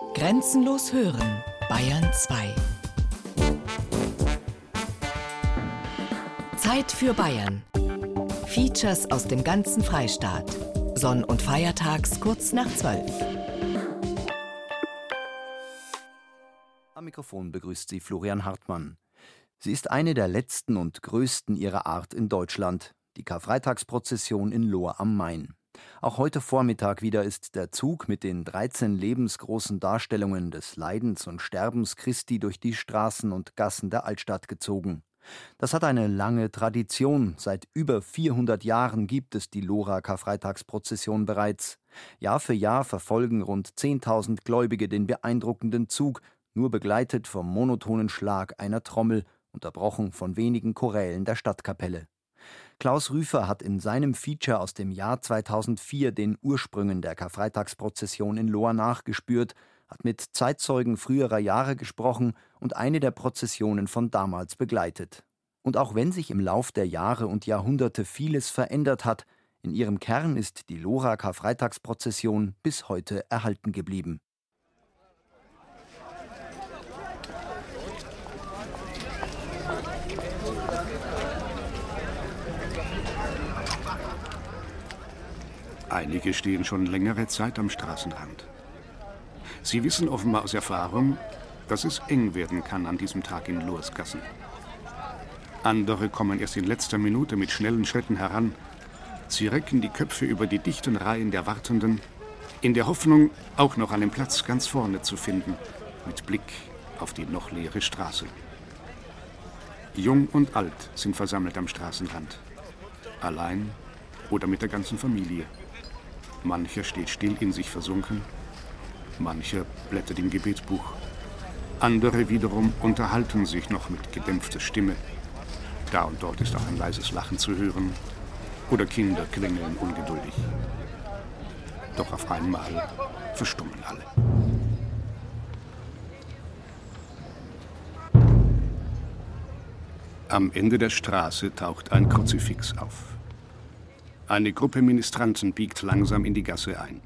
Grenzenlos hören, Bayern 2. Zeit für Bayern. Features aus dem ganzen Freistaat. Sonn- und Feiertags kurz nach 12. Am Mikrofon begrüßt sie Florian Hartmann. Sie ist eine der letzten und größten ihrer Art in Deutschland, die Karfreitagsprozession in Lohr am Main. Auch heute Vormittag wieder ist der Zug mit den 13 lebensgroßen Darstellungen des Leidens und Sterbens Christi durch die Straßen und Gassen der Altstadt gezogen. Das hat eine lange Tradition. Seit über 400 Jahren gibt es die Lora Karfreitagsprozession bereits. Jahr für Jahr verfolgen rund 10.000 Gläubige den beeindruckenden Zug, nur begleitet vom monotonen Schlag einer Trommel, unterbrochen von wenigen Chorälen der Stadtkapelle. Klaus Rüfer hat in seinem Feature aus dem Jahr 2004 den Ursprüngen der Karfreitagsprozession in Lohr nachgespürt, hat mit Zeitzeugen früherer Jahre gesprochen und eine der Prozessionen von damals begleitet. Und auch wenn sich im Lauf der Jahre und Jahrhunderte vieles verändert hat, in ihrem Kern ist die Lora Karfreitagsprozession bis heute erhalten geblieben. Einige stehen schon längere Zeit am Straßenrand. Sie wissen offenbar aus Erfahrung, dass es eng werden kann an diesem Tag in Lorsgassen. Andere kommen erst in letzter Minute mit schnellen Schritten heran. Sie recken die Köpfe über die dichten Reihen der Wartenden, in der Hoffnung, auch noch einen Platz ganz vorne zu finden, mit Blick auf die noch leere Straße. Jung und alt sind versammelt am Straßenrand, allein oder mit der ganzen Familie. Mancher steht still in sich versunken, mancher blättert im Gebetsbuch, andere wiederum unterhalten sich noch mit gedämpfter Stimme. Da und dort ist auch ein leises Lachen zu hören oder Kinder quengeln ungeduldig. Doch auf einmal verstummen alle. Am Ende der Straße taucht ein Kruzifix auf. Eine Gruppe Ministranten biegt langsam in die Gasse ein.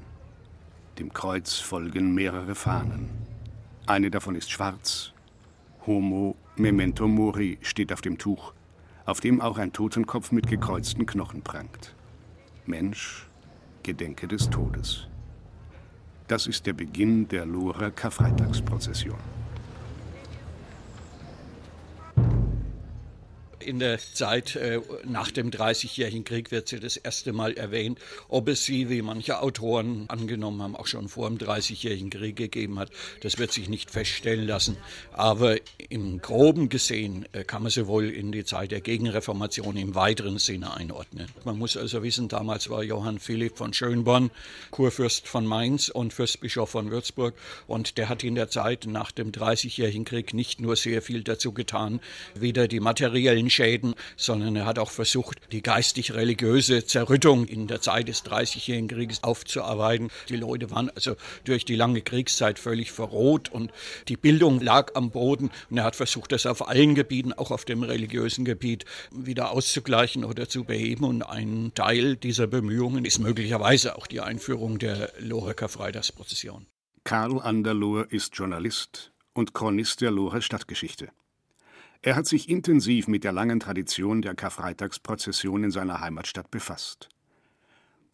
Dem Kreuz folgen mehrere Fahnen. Eine davon ist schwarz. Homo Memento Mori steht auf dem Tuch, auf dem auch ein Totenkopf mit gekreuzten Knochen prangt. Mensch, gedenke des Todes. Das ist der Beginn der Lohrer Karfreitagsprozession. In der Zeit äh, nach dem Dreißigjährigen Krieg wird sie das erste Mal erwähnt. Ob es sie, wie manche Autoren angenommen haben, auch schon vor dem Dreißigjährigen Krieg gegeben hat, das wird sich nicht feststellen lassen. Aber im Groben gesehen äh, kann man sie wohl in die Zeit der Gegenreformation im weiteren Sinne einordnen. Man muss also wissen, damals war Johann Philipp von Schönborn Kurfürst von Mainz und Fürstbischof von Würzburg und der hat in der Zeit nach dem Dreißigjährigen Krieg nicht nur sehr viel dazu getan, wieder die materiellen Schäden, sondern er hat auch versucht, die geistig-religiöse Zerrüttung in der Zeit des Dreißigjährigen Krieges aufzuarbeiten. Die Leute waren also durch die lange Kriegszeit völlig verroht und die Bildung lag am Boden. Und er hat versucht, das auf allen Gebieten, auch auf dem religiösen Gebiet, wieder auszugleichen oder zu beheben. Und ein Teil dieser Bemühungen ist möglicherweise auch die Einführung der Lorecker Freitagsprozession. Karl Anderlohr ist Journalist und Chronist der Loher Stadtgeschichte. Er hat sich intensiv mit der langen Tradition der Karfreitagsprozession in seiner Heimatstadt befasst.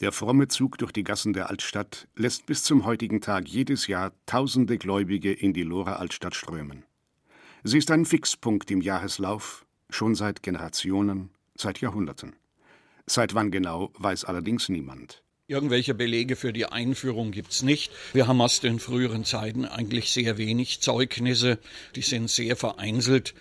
Der fromme Zug durch die Gassen der Altstadt lässt bis zum heutigen Tag jedes Jahr tausende Gläubige in die Lorer Altstadt strömen. Sie ist ein Fixpunkt im Jahreslauf, schon seit Generationen, seit Jahrhunderten. Seit wann genau, weiß allerdings niemand. Irgendwelche Belege für die Einführung gibt es nicht. Wir haben aus den früheren Zeiten eigentlich sehr wenig Zeugnisse. Die sind sehr vereinzelt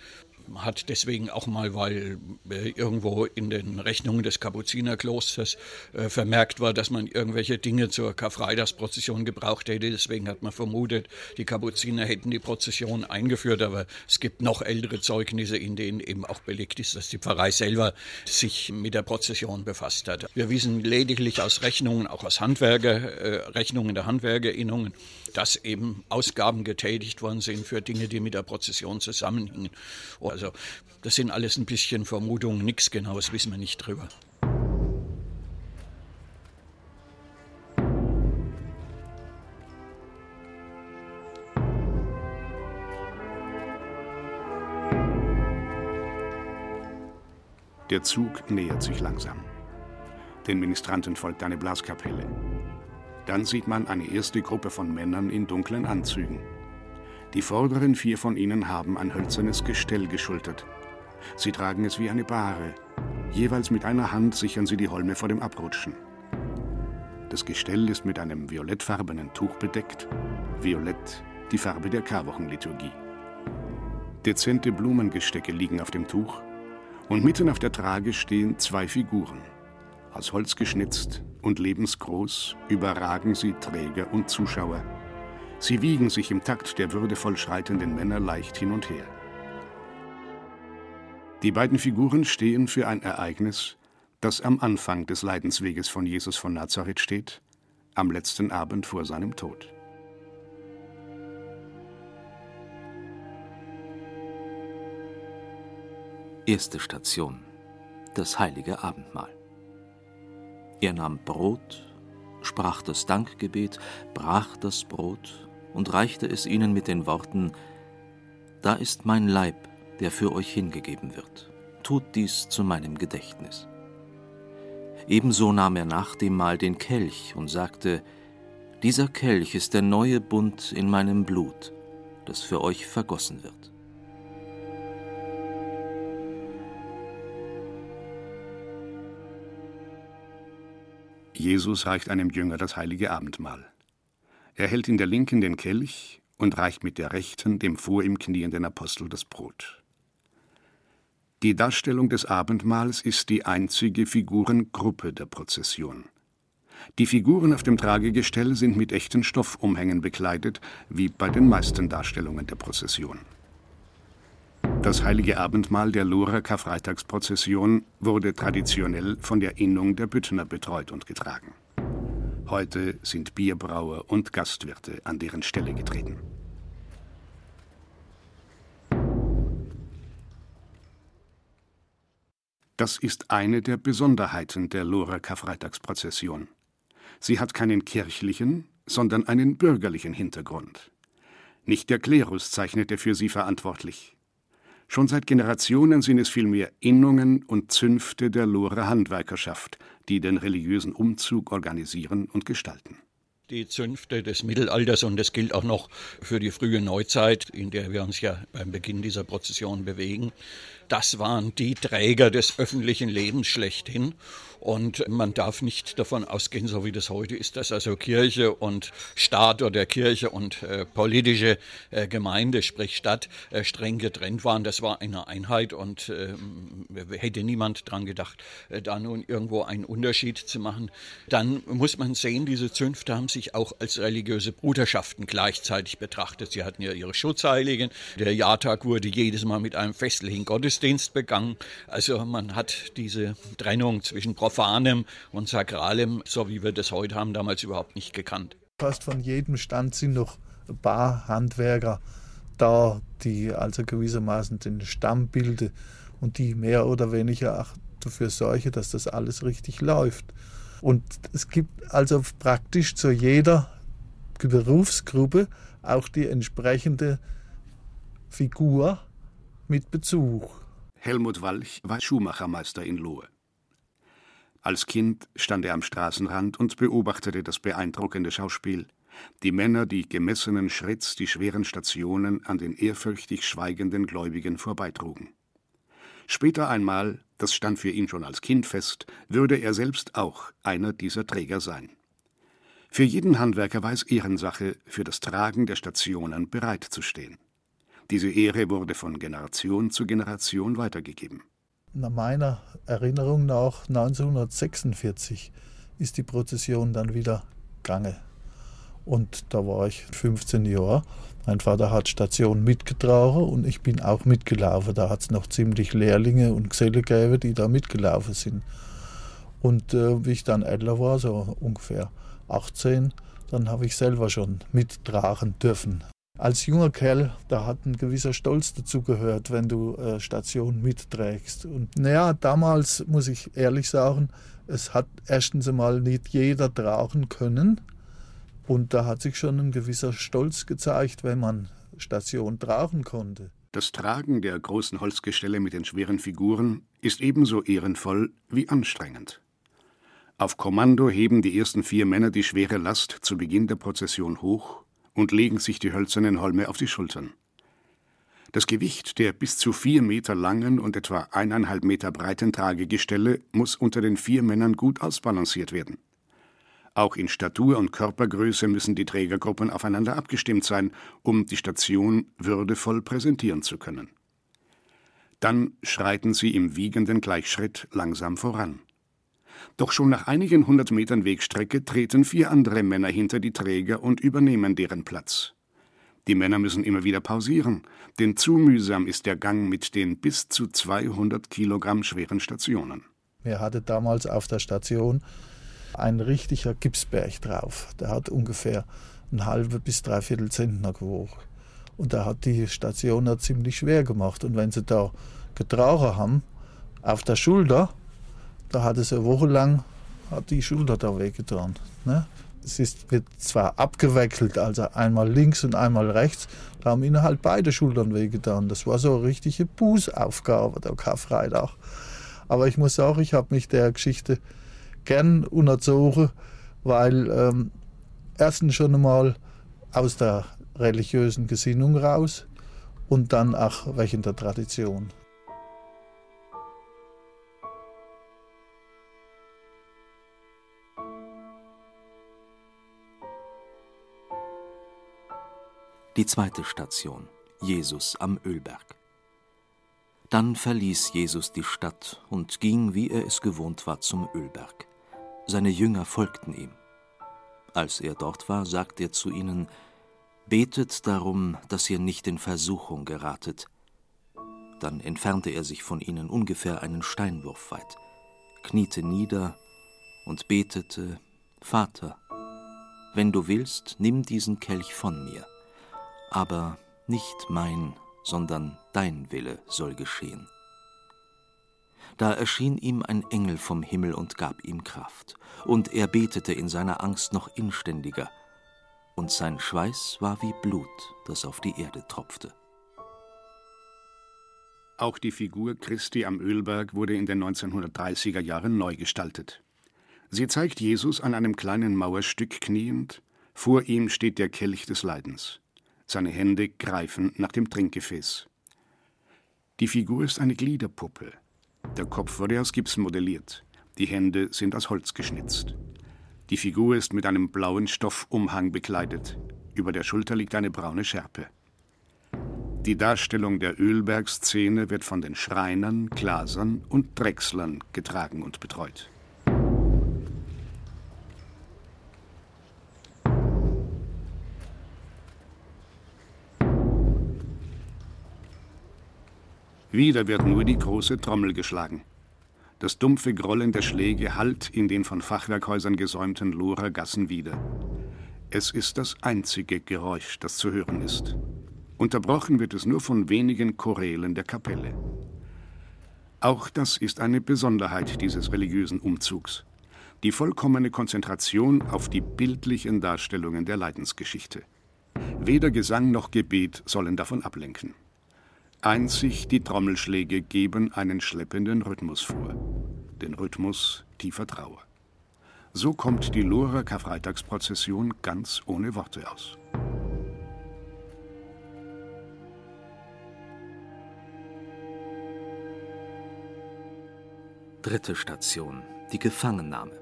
hat deswegen auch mal, weil äh, irgendwo in den Rechnungen des Kapuzinerklosters äh, vermerkt war, dass man irgendwelche Dinge zur Karfreitagsprozession gebraucht hätte. Deswegen hat man vermutet, die Kapuziner hätten die Prozession eingeführt. Aber es gibt noch ältere Zeugnisse, in denen eben auch belegt ist, dass die Pfarrei selber sich mit der Prozession befasst hat. Wir wissen lediglich aus Rechnungen, auch aus Handwerker, äh, Rechnungen der Handwerkerinnungen, dass eben Ausgaben getätigt worden sind für Dinge, die mit der Prozession zusammenhingen. Also also das sind alles ein bisschen Vermutungen, nichts Genaues wissen wir nicht drüber. Der Zug nähert sich langsam. Den Ministranten folgt eine Blaskapelle. Dann sieht man eine erste Gruppe von Männern in dunklen Anzügen. Die vorderen vier von ihnen haben ein hölzernes Gestell geschultert. Sie tragen es wie eine Bahre. Jeweils mit einer Hand sichern sie die Holme vor dem Abrutschen. Das Gestell ist mit einem violettfarbenen Tuch bedeckt. Violett, die Farbe der Karwochenliturgie. Dezente Blumengestecke liegen auf dem Tuch und mitten auf der Trage stehen zwei Figuren. Aus Holz geschnitzt und lebensgroß überragen sie Träger und Zuschauer. Sie wiegen sich im Takt der würdevoll schreitenden Männer leicht hin und her. Die beiden Figuren stehen für ein Ereignis, das am Anfang des Leidensweges von Jesus von Nazareth steht, am letzten Abend vor seinem Tod. Erste Station. Das heilige Abendmahl. Er nahm Brot, sprach das Dankgebet, brach das Brot und reichte es ihnen mit den Worten Da ist mein Leib, der für euch hingegeben wird. Tut dies zu meinem Gedächtnis. Ebenso nahm er nach dem Mahl den Kelch und sagte Dieser Kelch ist der neue Bund in meinem Blut, das für euch vergossen wird. Jesus reicht einem Jünger das heilige Abendmahl. Er hält in der Linken den Kelch und reicht mit der Rechten dem vor ihm knienden Apostel das Brot. Die Darstellung des Abendmahls ist die einzige Figurengruppe der Prozession. Die Figuren auf dem Tragegestell sind mit echten Stoffumhängen bekleidet, wie bei den meisten Darstellungen der Prozession. Das heilige Abendmahl der Lorer Karfreitagsprozession wurde traditionell von der Innung der Büttner betreut und getragen. Heute sind Bierbrauer und Gastwirte an deren Stelle getreten. Das ist eine der Besonderheiten der Lorer Karfreitagsprozession. Sie hat keinen kirchlichen, sondern einen bürgerlichen Hintergrund. Nicht der Klerus zeichnete für sie verantwortlich. Schon seit Generationen sind es vielmehr Innungen und Zünfte der Lohrer Handwerkerschaft, die den religiösen Umzug organisieren und gestalten die Zünfte des Mittelalters und das gilt auch noch für die frühe Neuzeit, in der wir uns ja beim Beginn dieser Prozession bewegen. Das waren die Träger des öffentlichen Lebens schlechthin und man darf nicht davon ausgehen, so wie das heute ist, dass also Kirche und Staat oder Kirche und äh, politische äh, Gemeinde, sprich Stadt, äh, streng getrennt waren. Das war eine Einheit und ähm, hätte niemand dran gedacht, äh, da nun irgendwo einen Unterschied zu machen. Dann muss man sehen, diese Zünfte haben sich auch als religiöse Bruderschaften gleichzeitig betrachtet. Sie hatten ja ihre Schutzheiligen. Der Jahrtag wurde jedes Mal mit einem festlichen Gottesdienst begangen. Also man hat diese Trennung zwischen Prophet Profanem und Sakralem, so wie wir das heute haben, damals überhaupt nicht gekannt. Fast von jedem Stand sind noch ein paar Handwerker da, die also gewissermaßen den Stamm bilden und die mehr oder weniger auch dafür sorgen, dass das alles richtig läuft. Und es gibt also praktisch zu jeder Berufsgruppe auch die entsprechende Figur mit Bezug. Helmut Walch war Schuhmachermeister in Lohe. Als Kind stand er am Straßenrand und beobachtete das beeindruckende Schauspiel. Die Männer, die gemessenen Schritts die schweren Stationen an den ehrfürchtig schweigenden Gläubigen vorbeitrugen. Später einmal, das stand für ihn schon als Kind fest, würde er selbst auch einer dieser Träger sein. Für jeden Handwerker war es Ehrensache, für das Tragen der Stationen bereitzustehen. Diese Ehre wurde von Generation zu Generation weitergegeben meiner Erinnerung nach 1946 ist die Prozession dann wieder gegangen. Und da war ich 15 Jahre. Mein Vater hat Station mitgetragen und ich bin auch mitgelaufen. Da hat es noch ziemlich Lehrlinge und Geselle gegeben, die da mitgelaufen sind. Und äh, wie ich dann älter war, so ungefähr 18, dann habe ich selber schon mittragen dürfen als junger Kerl, da hat ein gewisser Stolz dazu gehört, wenn du äh, Station mitträgst. Und naja, damals muss ich ehrlich sagen, es hat erstens einmal nicht jeder tragen können. Und da hat sich schon ein gewisser Stolz gezeigt, wenn man Station tragen konnte. Das Tragen der großen Holzgestelle mit den schweren Figuren ist ebenso ehrenvoll wie anstrengend. Auf Kommando heben die ersten vier Männer die schwere Last zu Beginn der Prozession hoch und legen sich die hölzernen Holme auf die Schultern. Das Gewicht der bis zu vier Meter langen und etwa eineinhalb Meter breiten Tragegestelle muss unter den vier Männern gut ausbalanciert werden. Auch in Statur und Körpergröße müssen die Trägergruppen aufeinander abgestimmt sein, um die Station würdevoll präsentieren zu können. Dann schreiten sie im wiegenden Gleichschritt langsam voran. Doch schon nach einigen hundert Metern Wegstrecke treten vier andere Männer hinter die Träger und übernehmen deren Platz. Die Männer müssen immer wieder pausieren, denn zu mühsam ist der Gang mit den bis zu 200 Kilogramm schweren Stationen. Wir hatten damals auf der Station ein richtiger Gipsberg drauf. Der hat ungefähr ein halbe bis dreiviertel Zentner gewogen. Und da hat die Station ziemlich schwer gemacht. Und wenn sie da getragen haben, auf der Schulter, da hat es eine Woche lang hat die Schulter da wehgetan. Ne? Es ist, wird zwar abgeweckelt, also einmal links und einmal rechts, da haben ihnen halt beide Schultern wehgetan. Das war so eine richtige Bußaufgabe, der Karfreitag. Aber ich muss sagen, ich habe mich der Geschichte gern unterzogen, weil ähm, erstens schon einmal aus der religiösen Gesinnung raus und dann auch wegen der Tradition. Die zweite Station Jesus am Ölberg. Dann verließ Jesus die Stadt und ging, wie er es gewohnt war, zum Ölberg. Seine Jünger folgten ihm. Als er dort war, sagte er zu ihnen, Betet darum, dass ihr nicht in Versuchung geratet. Dann entfernte er sich von ihnen ungefähr einen Steinwurf weit, kniete nieder und betete, Vater, wenn du willst, nimm diesen Kelch von mir, aber nicht mein, sondern dein Wille soll geschehen. Da erschien ihm ein Engel vom Himmel und gab ihm Kraft, und er betete in seiner Angst noch inständiger, und sein Schweiß war wie Blut, das auf die Erde tropfte. Auch die Figur Christi am Ölberg wurde in den 1930er Jahren neu gestaltet. Sie zeigt Jesus an einem kleinen Mauerstück kniend, vor ihm steht der Kelch des Leidens. Seine Hände greifen nach dem Trinkgefäß. Die Figur ist eine Gliederpuppe, der Kopf wurde aus Gips modelliert, die Hände sind aus Holz geschnitzt. Die Figur ist mit einem blauen Stoffumhang bekleidet, über der Schulter liegt eine braune Schärpe. Die Darstellung der Ölbergszene wird von den Schreinern, Glasern und Drechslern getragen und betreut. Wieder wird nur die große Trommel geschlagen. Das dumpfe Grollen der Schläge hallt in den von Fachwerkhäusern gesäumten Lorer Gassen wieder. Es ist das einzige Geräusch, das zu hören ist. Unterbrochen wird es nur von wenigen Chorälen der Kapelle. Auch das ist eine Besonderheit dieses religiösen Umzugs. Die vollkommene Konzentration auf die bildlichen Darstellungen der Leidensgeschichte. Weder Gesang noch Gebet sollen davon ablenken. Einzig die Trommelschläge geben einen schleppenden Rhythmus vor, den Rhythmus tiefer Trauer. So kommt die Lohrer Karfreitagsprozession ganz ohne Worte aus. Dritte Station, die Gefangennahme.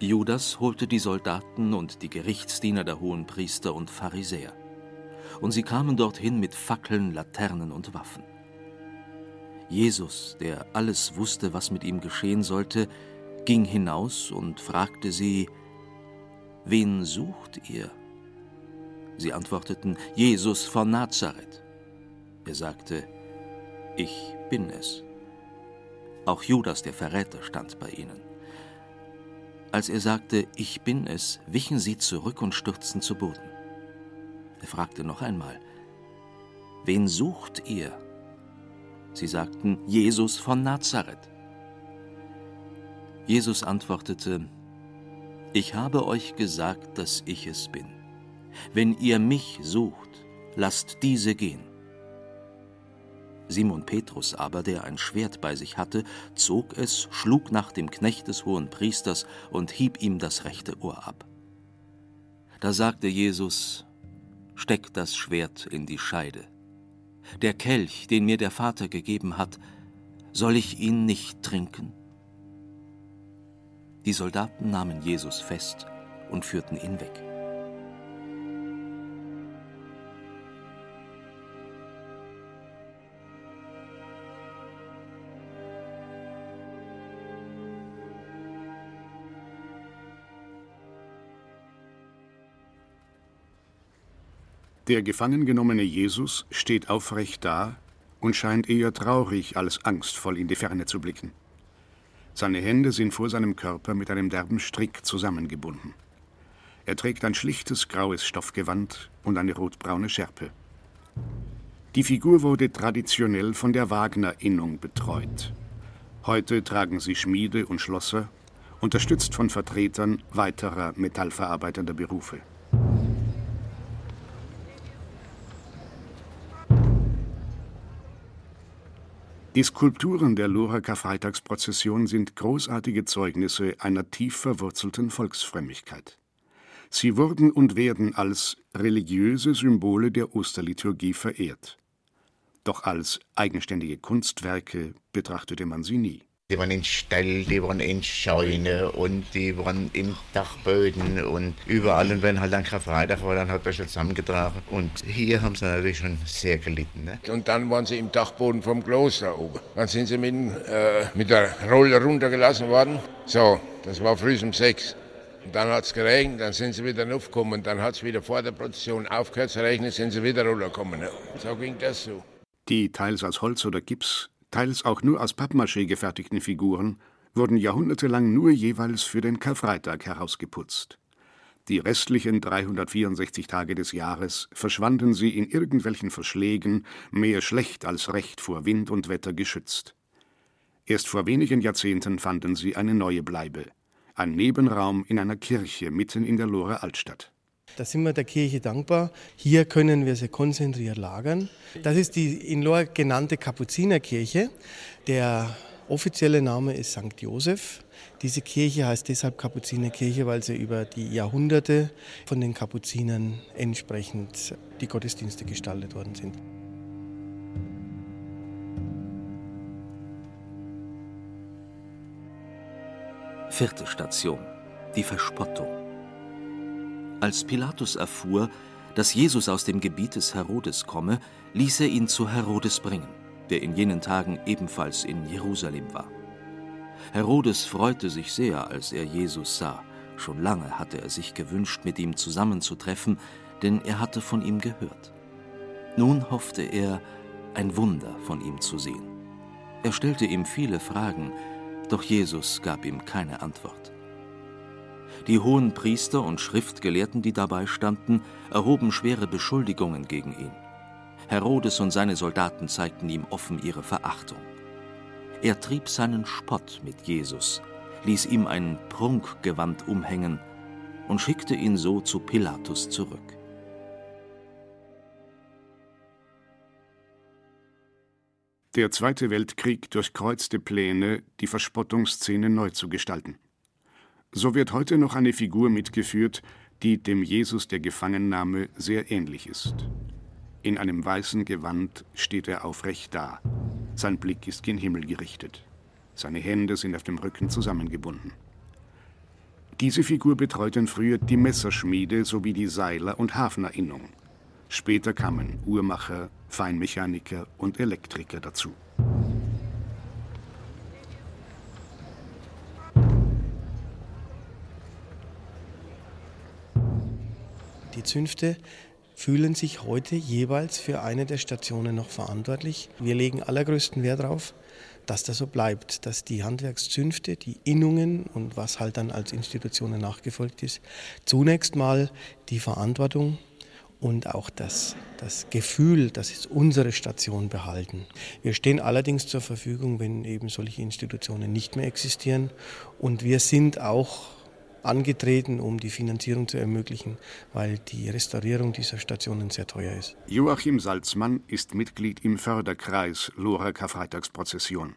Judas holte die Soldaten und die Gerichtsdiener der Hohenpriester und Pharisäer und sie kamen dorthin mit Fackeln, Laternen und Waffen. Jesus, der alles wusste, was mit ihm geschehen sollte, ging hinaus und fragte sie, Wen sucht ihr? Sie antworteten, Jesus von Nazareth. Er sagte, Ich bin es. Auch Judas der Verräter stand bei ihnen. Als er sagte, Ich bin es, wichen sie zurück und stürzten zu Boden. Er fragte noch einmal, Wen sucht ihr? Sie sagten, Jesus von Nazareth. Jesus antwortete, Ich habe euch gesagt, dass ich es bin. Wenn ihr mich sucht, lasst diese gehen. Simon Petrus aber, der ein Schwert bei sich hatte, zog es, schlug nach dem Knecht des hohen Priesters und hieb ihm das rechte Ohr ab. Da sagte Jesus, Steck das Schwert in die Scheide. Der Kelch, den mir der Vater gegeben hat, soll ich ihn nicht trinken? Die Soldaten nahmen Jesus fest und führten ihn weg. Der gefangen genommene Jesus steht aufrecht da und scheint eher traurig als angstvoll in die Ferne zu blicken. Seine Hände sind vor seinem Körper mit einem derben Strick zusammengebunden. Er trägt ein schlichtes graues Stoffgewand und eine rotbraune Schärpe. Die Figur wurde traditionell von der Wagner-Innung betreut. Heute tragen sie Schmiede und Schlosser, unterstützt von Vertretern weiterer metallverarbeitender Berufe. Die Skulpturen der Lorer Karfreitagsprozession sind großartige Zeugnisse einer tief verwurzelten Volksfrömmigkeit. Sie wurden und werden als religiöse Symbole der Osterliturgie verehrt. Doch als eigenständige Kunstwerke betrachtete man sie nie. Die waren in Stall, die waren in Scheune und die waren in Dachböden und überall. Und wenn halt ein Karfreitag war, dann hat man schon zusammengetragen. Und hier haben sie natürlich schon sehr gelitten. Ne? Und dann waren sie im Dachboden vom Kloster oben. Dann sind sie mit, äh, mit der Rolle runtergelassen worden. So, das war früh um sechs. Und dann hat es geregnet, dann sind sie wieder aufgekommen. Und dann hat es wieder vor der Prozession aufgehört zu regnen, sind sie wieder runtergekommen. Ne? So ging das so. Die teils aus Holz oder Gips teils auch nur aus Pappmaché gefertigten Figuren, wurden jahrhundertelang nur jeweils für den Karfreitag herausgeputzt. Die restlichen 364 Tage des Jahres verschwanden sie in irgendwelchen Verschlägen, mehr schlecht als recht vor Wind und Wetter geschützt. Erst vor wenigen Jahrzehnten fanden sie eine neue Bleibe, ein Nebenraum in einer Kirche mitten in der Lorer Altstadt. Da sind wir der Kirche dankbar. Hier können wir sie konzentriert lagern. Das ist die in Lohr genannte Kapuzinerkirche. Der offizielle Name ist St. Josef. Diese Kirche heißt deshalb Kapuzinerkirche, weil sie über die Jahrhunderte von den Kapuzinern entsprechend die Gottesdienste gestaltet worden sind. Vierte Station. Die Verspottung. Als Pilatus erfuhr, dass Jesus aus dem Gebiet des Herodes komme, ließ er ihn zu Herodes bringen, der in jenen Tagen ebenfalls in Jerusalem war. Herodes freute sich sehr, als er Jesus sah. Schon lange hatte er sich gewünscht, mit ihm zusammenzutreffen, denn er hatte von ihm gehört. Nun hoffte er, ein Wunder von ihm zu sehen. Er stellte ihm viele Fragen, doch Jesus gab ihm keine Antwort. Die hohen Priester und Schriftgelehrten, die dabei standen, erhoben schwere Beschuldigungen gegen ihn. Herodes und seine Soldaten zeigten ihm offen ihre Verachtung. Er trieb seinen Spott mit Jesus, ließ ihm ein Prunkgewand umhängen und schickte ihn so zu Pilatus zurück. Der Zweite Weltkrieg durchkreuzte Pläne, die Verspottungsszene neu zu gestalten. So wird heute noch eine Figur mitgeführt, die dem Jesus der Gefangennahme sehr ähnlich ist. In einem weißen Gewand steht er aufrecht da. Sein Blick ist gen Himmel gerichtet. Seine Hände sind auf dem Rücken zusammengebunden. Diese Figur betreuten früher die Messerschmiede sowie die Seiler- und Hafnerinnung. Später kamen Uhrmacher, Feinmechaniker und Elektriker dazu. Die Zünfte fühlen sich heute jeweils für eine der Stationen noch verantwortlich. Wir legen allergrößten Wert darauf, dass das so bleibt, dass die Handwerkszünfte, die Innungen und was halt dann als Institutionen nachgefolgt ist, zunächst mal die Verantwortung und auch das, das Gefühl, das ist unsere Station behalten. Wir stehen allerdings zur Verfügung, wenn eben solche Institutionen nicht mehr existieren und wir sind auch angetreten, um die Finanzierung zu ermöglichen, weil die Restaurierung dieser Stationen sehr teuer ist. Joachim Salzmann ist Mitglied im Förderkreis Lora Karfreitagsprozession.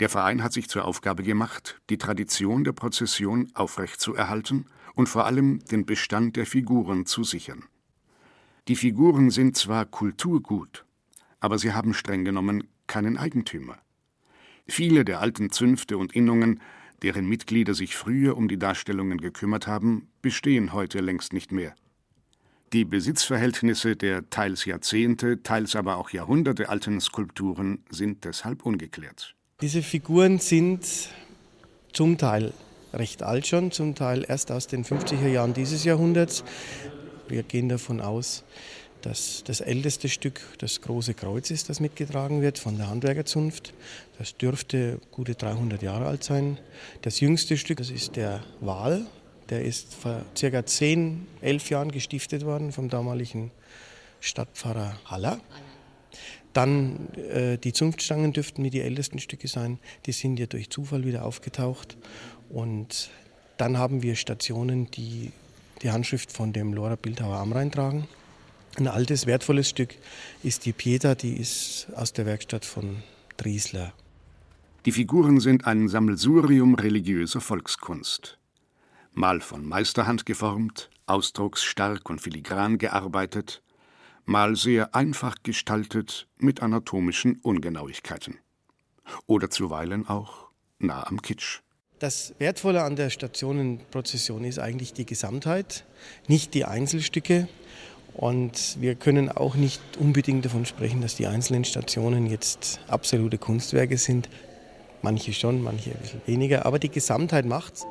Der Verein hat sich zur Aufgabe gemacht, die Tradition der Prozession aufrechtzuerhalten und vor allem den Bestand der Figuren zu sichern. Die Figuren sind zwar Kulturgut, aber sie haben streng genommen keinen Eigentümer. Viele der alten Zünfte und Innungen, deren Mitglieder sich früher um die Darstellungen gekümmert haben, bestehen heute längst nicht mehr. Die Besitzverhältnisse der teils Jahrzehnte, teils aber auch Jahrhunderte alten Skulpturen sind deshalb ungeklärt. Diese Figuren sind zum Teil recht alt schon, zum Teil erst aus den 50er Jahren dieses Jahrhunderts. Wir gehen davon aus, dass das älteste Stück das große Kreuz ist, das mitgetragen wird von der Handwerkerzunft. Das dürfte gute 300 Jahre alt sein. Das jüngste Stück, das ist der Wal. Der ist vor circa 10, 11 Jahren gestiftet worden vom damaligen Stadtpfarrer Haller. Dann äh, die Zunftstangen dürften mir die ältesten Stücke sein. Die sind ja durch Zufall wieder aufgetaucht. Und dann haben wir Stationen, die die Handschrift von dem Lora Bildhauer am Rhein tragen. Ein altes, wertvolles Stück ist die Pieta, die ist aus der Werkstatt von Driesler. Die Figuren sind ein Sammelsurium religiöser Volkskunst. Mal von Meisterhand geformt, ausdrucksstark und filigran gearbeitet, mal sehr einfach gestaltet mit anatomischen Ungenauigkeiten. Oder zuweilen auch nah am Kitsch. Das Wertvolle an der Stationenprozession ist eigentlich die Gesamtheit, nicht die Einzelstücke. Und wir können auch nicht unbedingt davon sprechen, dass die einzelnen Stationen jetzt absolute Kunstwerke sind. Manche schon, manche ein bisschen weniger, aber die Gesamtheit macht's.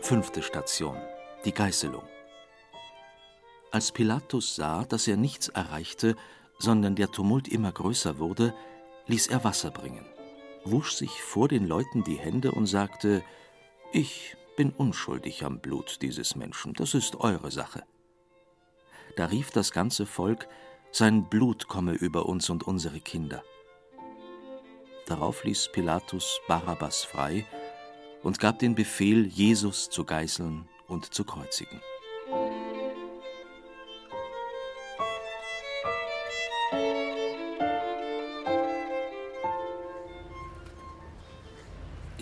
Fünfte Station. Die Geißelung. Als Pilatus sah, dass er nichts erreichte, sondern der Tumult immer größer wurde, ließ er Wasser bringen wusch sich vor den Leuten die Hände und sagte Ich bin unschuldig am Blut dieses Menschen, das ist eure Sache. Da rief das ganze Volk Sein Blut komme über uns und unsere Kinder. Darauf ließ Pilatus Barabbas frei und gab den Befehl, Jesus zu geißeln und zu kreuzigen.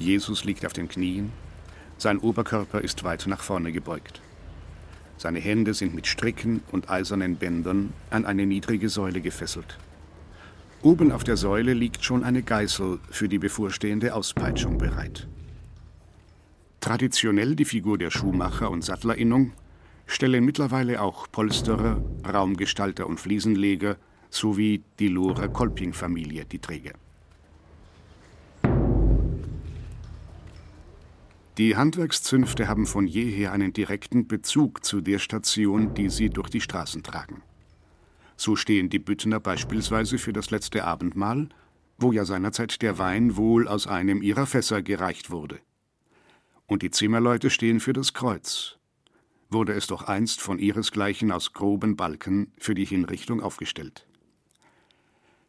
Jesus liegt auf den Knien, sein Oberkörper ist weit nach vorne gebeugt. Seine Hände sind mit Stricken und eisernen Bändern an eine niedrige Säule gefesselt. Oben auf der Säule liegt schon eine Geißel für die bevorstehende Auspeitschung bereit. Traditionell die Figur der Schuhmacher und Sattlerinnung stellen mittlerweile auch Polsterer, Raumgestalter und Fliesenleger sowie die Lohrer Kolping-Familie die Träger. Die Handwerkszünfte haben von jeher einen direkten Bezug zu der Station, die sie durch die Straßen tragen. So stehen die Büttner beispielsweise für das letzte Abendmahl, wo ja seinerzeit der Wein wohl aus einem ihrer Fässer gereicht wurde. Und die Zimmerleute stehen für das Kreuz. Wurde es doch einst von ihresgleichen aus groben Balken für die Hinrichtung aufgestellt.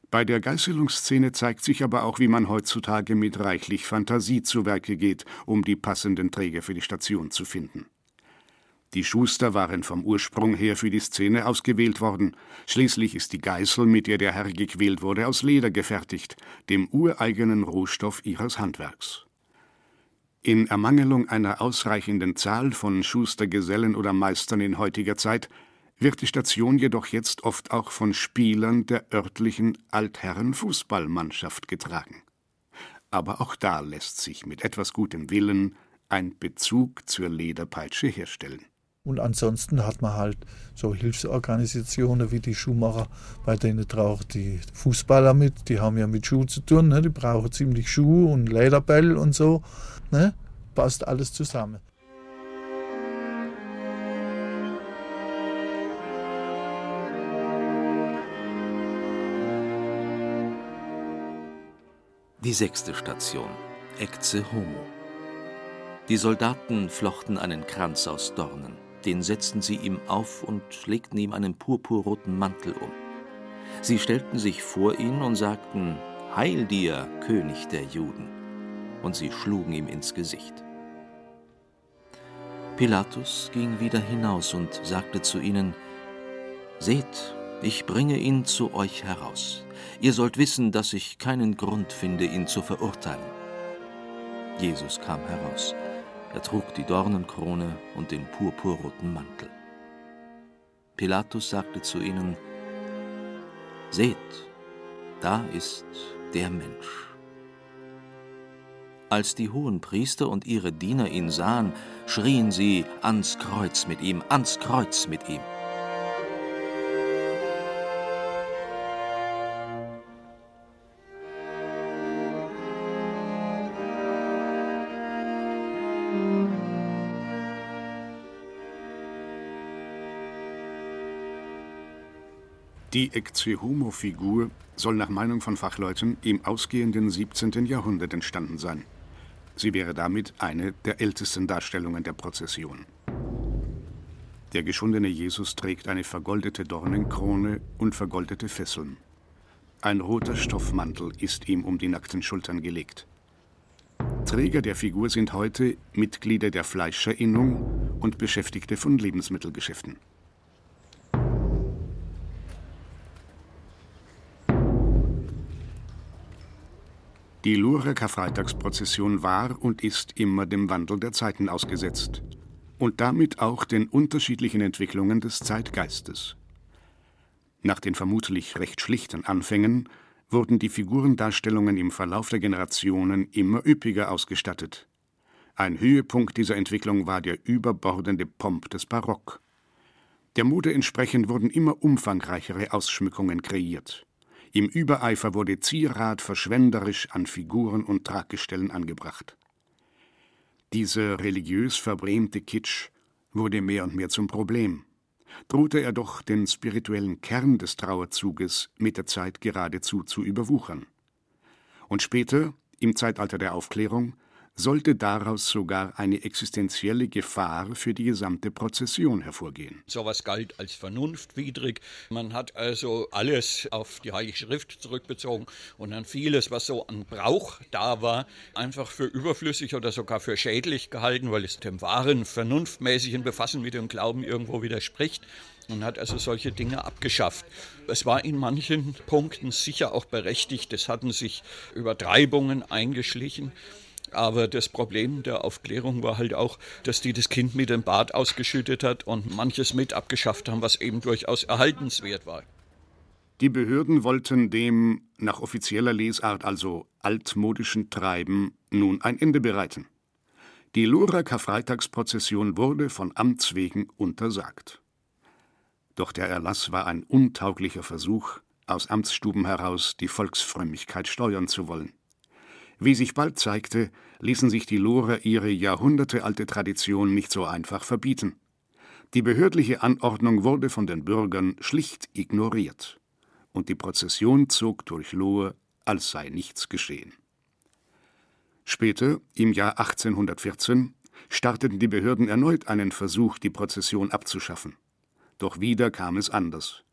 Bei der Geißelungsszene zeigt sich aber auch, wie man heutzutage mit reichlich Fantasie zu Werke geht, um die passenden Träger für die Station zu finden. Die Schuster waren vom Ursprung her für die Szene ausgewählt worden. Schließlich ist die Geißel, mit der der Herr gequält wurde, aus Leder gefertigt, dem ureigenen Rohstoff ihres Handwerks. In Ermangelung einer ausreichenden Zahl von Schustergesellen oder Meistern in heutiger Zeit wird die Station jedoch jetzt oft auch von Spielern der örtlichen Altherren-Fußballmannschaft getragen. Aber auch da lässt sich mit etwas gutem Willen ein Bezug zur Lederpeitsche herstellen. Und ansonsten hat man halt so Hilfsorganisationen wie die Schuhmacher, bei denen traucht die Fußballer mit, die haben ja mit Schuh zu tun, ne? die brauchen ziemlich Schuhe und Lederbell und so. Ne? Passt alles zusammen. Die sechste Station, Ecce Homo. Die Soldaten flochten einen Kranz aus Dornen, den setzten sie ihm auf und legten ihm einen purpurroten Mantel um. Sie stellten sich vor ihn und sagten, Heil dir, König der Juden, und sie schlugen ihm ins Gesicht. Pilatus ging wieder hinaus und sagte zu ihnen, Seht, ich bringe ihn zu euch heraus. Ihr sollt wissen, dass ich keinen Grund finde, ihn zu verurteilen. Jesus kam heraus. Er trug die Dornenkrone und den purpurroten Mantel. Pilatus sagte zu ihnen, Seht, da ist der Mensch. Als die Hohenpriester und ihre Diener ihn sahen, schrien sie ans Kreuz mit ihm, ans Kreuz mit ihm. Die Ecce Homo-Figur soll nach Meinung von Fachleuten im ausgehenden 17. Jahrhundert entstanden sein. Sie wäre damit eine der ältesten Darstellungen der Prozession. Der geschundene Jesus trägt eine vergoldete Dornenkrone und vergoldete Fesseln. Ein roter Stoffmantel ist ihm um die nackten Schultern gelegt. Träger der Figur sind heute Mitglieder der Fleischerinnung und Beschäftigte von Lebensmittelgeschäften. Die Lurer Karfreitagsprozession war und ist immer dem Wandel der Zeiten ausgesetzt und damit auch den unterschiedlichen Entwicklungen des Zeitgeistes. Nach den vermutlich recht schlichten Anfängen wurden die Figurendarstellungen im Verlauf der Generationen immer üppiger ausgestattet. Ein Höhepunkt dieser Entwicklung war der überbordende Pomp des Barock. Der Mode entsprechend wurden immer umfangreichere Ausschmückungen kreiert. Im Übereifer wurde Zierat verschwenderisch an Figuren und Traggestellen angebracht. Dieser religiös verbrämte Kitsch wurde mehr und mehr zum Problem. Drohte er doch den spirituellen Kern des Trauerzuges mit der Zeit geradezu zu überwuchern. Und später, im Zeitalter der Aufklärung, sollte daraus sogar eine existenzielle Gefahr für die gesamte Prozession hervorgehen. Sowas galt als vernunftwidrig. Man hat also alles auf die Heilige Schrift zurückbezogen und dann vieles, was so an Brauch da war, einfach für überflüssig oder sogar für schädlich gehalten, weil es dem wahren, vernunftmäßigen Befassen mit dem Glauben irgendwo widerspricht und hat also solche Dinge abgeschafft. Es war in manchen Punkten sicher auch berechtigt. Es hatten sich Übertreibungen eingeschlichen. Aber das Problem der Aufklärung war halt auch, dass die das Kind mit dem Bad ausgeschüttet hat und manches mit abgeschafft haben, was eben durchaus erhaltenswert war. Die Behörden wollten dem nach offizieller Lesart also altmodischen Treiben nun ein Ende bereiten. Die Lurer Karfreitagsprozession wurde von Amts wegen untersagt. Doch der Erlass war ein untauglicher Versuch, aus Amtsstuben heraus die Volksfrömmigkeit steuern zu wollen. Wie sich bald zeigte, ließen sich die Lorer ihre jahrhundertealte Tradition nicht so einfach verbieten. Die behördliche Anordnung wurde von den Bürgern schlicht ignoriert, und die Prozession zog durch Lohe, als sei nichts geschehen. Später, im Jahr 1814, starteten die Behörden erneut einen Versuch, die Prozession abzuschaffen. Doch wieder kam es anders.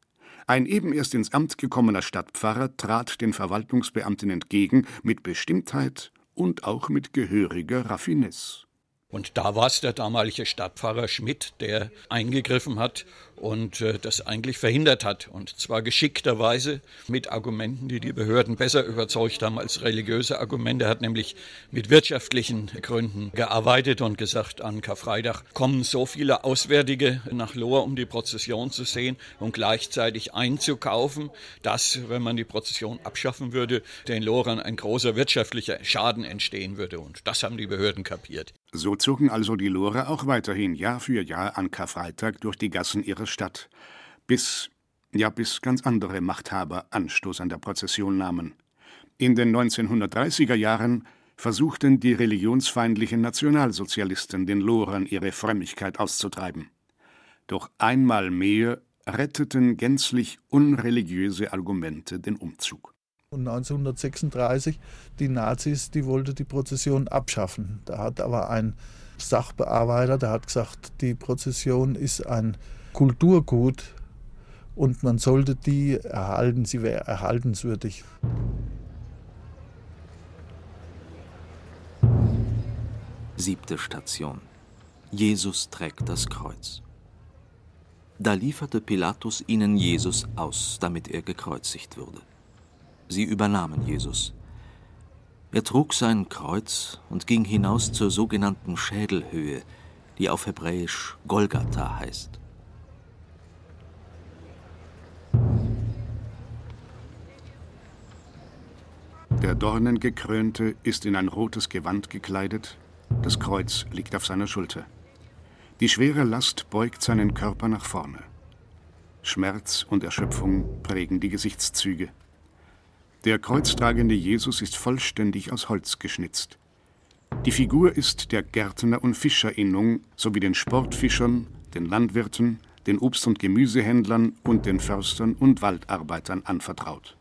Ein eben erst ins Amt gekommener Stadtpfarrer trat den Verwaltungsbeamten entgegen mit Bestimmtheit und auch mit gehöriger Raffinesse. Und da war es der damalige Stadtpfarrer Schmidt, der eingegriffen hat und äh, das eigentlich verhindert hat. Und zwar geschickterweise mit Argumenten, die die Behörden besser überzeugt haben als religiöse Argumente. Er hat nämlich mit wirtschaftlichen Gründen gearbeitet und gesagt, an Karfreitag kommen so viele Auswärtige nach Lohr, um die Prozession zu sehen und gleichzeitig einzukaufen, dass, wenn man die Prozession abschaffen würde, den Lohrern ein großer wirtschaftlicher Schaden entstehen würde. Und das haben die Behörden kapiert. So zogen also die Lore auch weiterhin Jahr für Jahr an Karfreitag durch die Gassen ihrer Stadt, bis, ja, bis ganz andere Machthaber Anstoß an der Prozession nahmen. In den 1930er Jahren versuchten die religionsfeindlichen Nationalsozialisten den Lorern ihre Frömmigkeit auszutreiben. Doch einmal mehr retteten gänzlich unreligiöse Argumente den Umzug. Und 1936 die Nazis, die wollten die Prozession abschaffen. Da hat aber ein Sachbearbeiter, der hat gesagt, die Prozession ist ein Kulturgut und man sollte die erhalten, sie wäre erhaltenswürdig. Siebte Station. Jesus trägt das Kreuz. Da lieferte Pilatus ihnen Jesus aus, damit er gekreuzigt würde. Sie übernahmen Jesus. Er trug sein Kreuz und ging hinaus zur sogenannten Schädelhöhe, die auf Hebräisch Golgatha heißt. Der Dornengekrönte ist in ein rotes Gewand gekleidet, das Kreuz liegt auf seiner Schulter. Die schwere Last beugt seinen Körper nach vorne. Schmerz und Erschöpfung prägen die Gesichtszüge. Der kreuztragende Jesus ist vollständig aus Holz geschnitzt. Die Figur ist der Gärtner- und Fischerinnung sowie den Sportfischern, den Landwirten, den Obst- und Gemüsehändlern und den Förstern und Waldarbeitern anvertraut.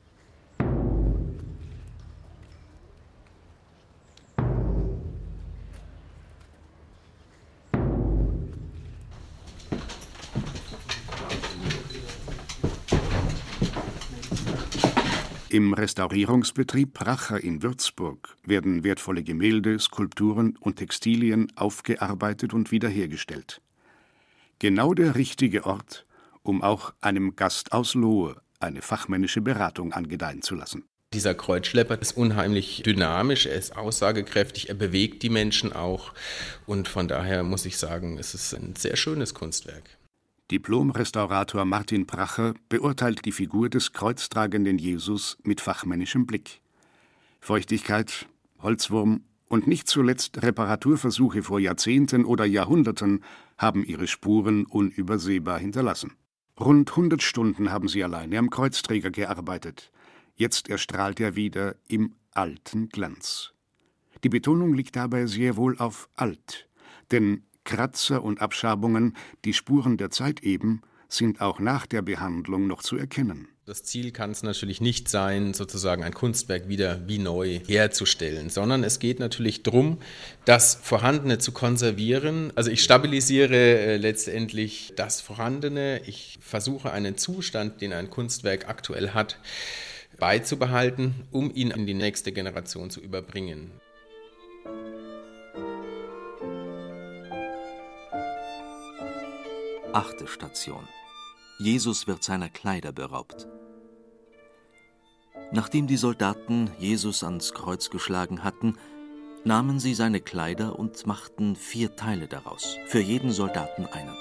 Im Restaurierungsbetrieb Pracher in Würzburg werden wertvolle Gemälde, Skulpturen und Textilien aufgearbeitet und wiederhergestellt. Genau der richtige Ort, um auch einem Gast aus Lohe eine fachmännische Beratung angedeihen zu lassen. Dieser Kreuzschlepper ist unheimlich dynamisch, er ist aussagekräftig, er bewegt die Menschen auch und von daher muss ich sagen, es ist ein sehr schönes Kunstwerk. Diplom-Restaurator Martin Pracher beurteilt die Figur des kreuztragenden Jesus mit fachmännischem Blick. Feuchtigkeit, Holzwurm und nicht zuletzt Reparaturversuche vor Jahrzehnten oder Jahrhunderten haben ihre Spuren unübersehbar hinterlassen. Rund 100 Stunden haben sie alleine am Kreuzträger gearbeitet. Jetzt erstrahlt er wieder im alten Glanz. Die Betonung liegt dabei sehr wohl auf alt, denn Kratzer und Abschabungen, die Spuren der Zeit eben, sind auch nach der Behandlung noch zu erkennen. Das Ziel kann es natürlich nicht sein, sozusagen ein Kunstwerk wieder wie neu herzustellen, sondern es geht natürlich darum, das Vorhandene zu konservieren. Also ich stabilisiere äh, letztendlich das Vorhandene. Ich versuche einen Zustand, den ein Kunstwerk aktuell hat, beizubehalten, um ihn in die nächste Generation zu überbringen. Achte Station. Jesus wird seiner Kleider beraubt. Nachdem die Soldaten Jesus ans Kreuz geschlagen hatten, nahmen sie seine Kleider und machten vier Teile daraus, für jeden Soldaten einen.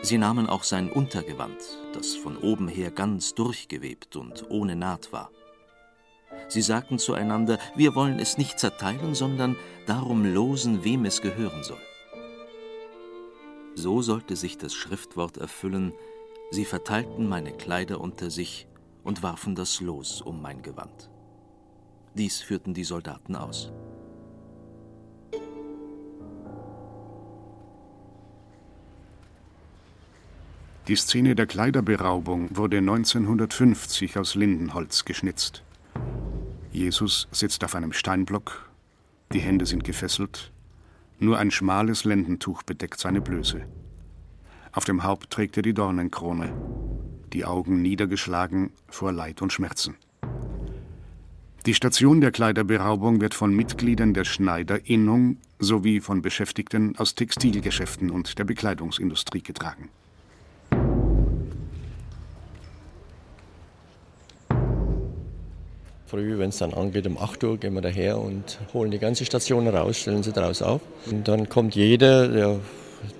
Sie nahmen auch sein Untergewand, das von oben her ganz durchgewebt und ohne Naht war. Sie sagten zueinander, wir wollen es nicht zerteilen, sondern darum losen, wem es gehören soll. So sollte sich das Schriftwort erfüllen, sie verteilten meine Kleider unter sich und warfen das Los um mein Gewand. Dies führten die Soldaten aus. Die Szene der Kleiderberaubung wurde 1950 aus Lindenholz geschnitzt. Jesus sitzt auf einem Steinblock, die Hände sind gefesselt, nur ein schmales Lendentuch bedeckt seine Blöße. Auf dem Haupt trägt er die Dornenkrone, die Augen niedergeschlagen vor Leid und Schmerzen. Die Station der Kleiderberaubung wird von Mitgliedern der Schneiderinnung sowie von Beschäftigten aus Textilgeschäften und der Bekleidungsindustrie getragen. Früh, wenn es dann angeht, um 8 Uhr gehen wir daher und holen die ganze Station raus, stellen sie daraus auf. Und dann kommt jeder, der,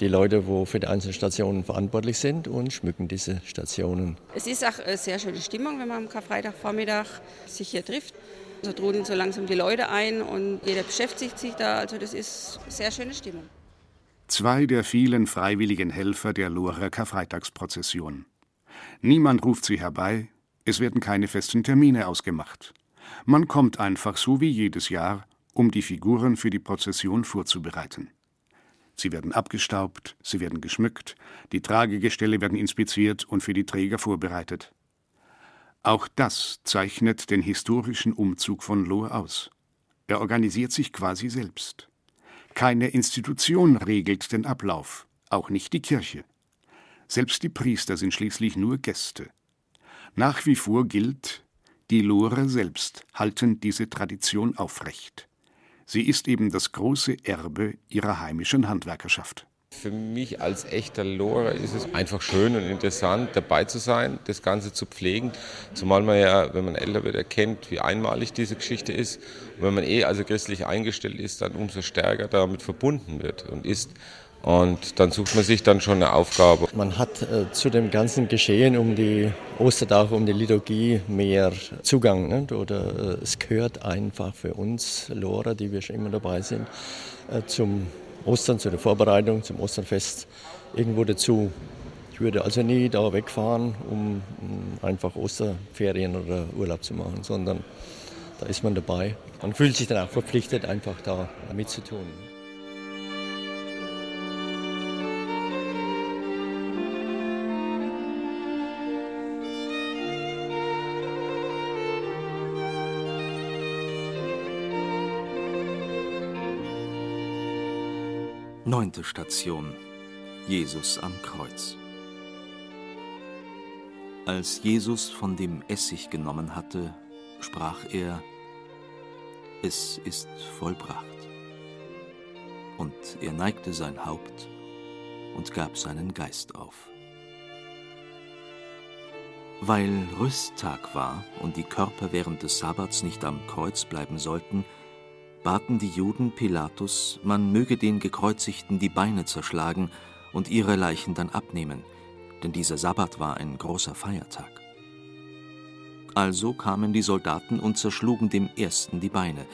die Leute, die für die einzelnen Stationen verantwortlich sind und schmücken diese Stationen. Es ist auch eine sehr schöne Stimmung, wenn man am Karfreitagvormittag sich hier trifft. So trudeln so langsam die Leute ein und jeder beschäftigt sich da. Also das ist eine sehr schöne Stimmung. Zwei der vielen freiwilligen Helfer der Lorer Karfreitagsprozession. Niemand ruft sie herbei, es werden keine festen Termine ausgemacht. Man kommt einfach so wie jedes Jahr, um die Figuren für die Prozession vorzubereiten. Sie werden abgestaubt, sie werden geschmückt, die Tragegestelle werden inspiziert und für die Träger vorbereitet. Auch das zeichnet den historischen Umzug von Lohr aus. Er organisiert sich quasi selbst. Keine Institution regelt den Ablauf, auch nicht die Kirche. Selbst die Priester sind schließlich nur Gäste. Nach wie vor gilt, die Lore selbst halten diese Tradition aufrecht. Sie ist eben das große Erbe ihrer heimischen Handwerkerschaft. Für mich als echter Lora ist es einfach schön und interessant, dabei zu sein, das Ganze zu pflegen. Zumal man ja, wenn man älter wird, erkennt, wie einmalig diese Geschichte ist. Und wenn man eh also christlich eingestellt ist, dann umso stärker damit verbunden wird und ist. Und dann sucht man sich dann schon eine Aufgabe. Man hat äh, zu dem ganzen Geschehen um die Ostertag, um die Liturgie mehr Zugang. Nicht? Oder äh, es gehört einfach für uns Lora, die wir schon immer dabei sind, äh, zum Ostern, zu der Vorbereitung, zum Osterfest irgendwo dazu. Ich würde also nie da wegfahren, um einfach Osterferien oder Urlaub zu machen, sondern da ist man dabei. Man fühlt sich dann auch verpflichtet, einfach da mitzutun. Neunte Station. Jesus am Kreuz. Als Jesus von dem Essig genommen hatte, sprach er, es ist vollbracht. Und er neigte sein Haupt und gab seinen Geist auf. Weil Rüsttag war und die Körper während des Sabbats nicht am Kreuz bleiben sollten, baten die Juden Pilatus, man möge den Gekreuzigten die Beine zerschlagen und ihre Leichen dann abnehmen, denn dieser Sabbat war ein großer Feiertag. Also kamen die Soldaten und zerschlugen dem ersten die Beine,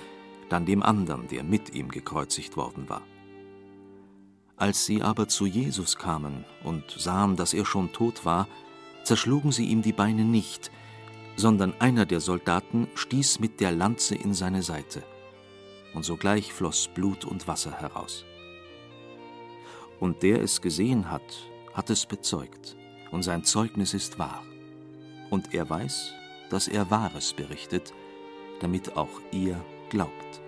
dann dem anderen, der mit ihm gekreuzigt worden war. Als sie aber zu Jesus kamen und sahen, dass er schon tot war, zerschlugen sie ihm die Beine nicht, sondern einer der Soldaten stieß mit der Lanze in seine Seite und sogleich floss Blut und Wasser heraus. Und der es gesehen hat, hat es bezeugt, und sein Zeugnis ist wahr. Und er weiß, dass er Wahres berichtet, damit auch ihr glaubt.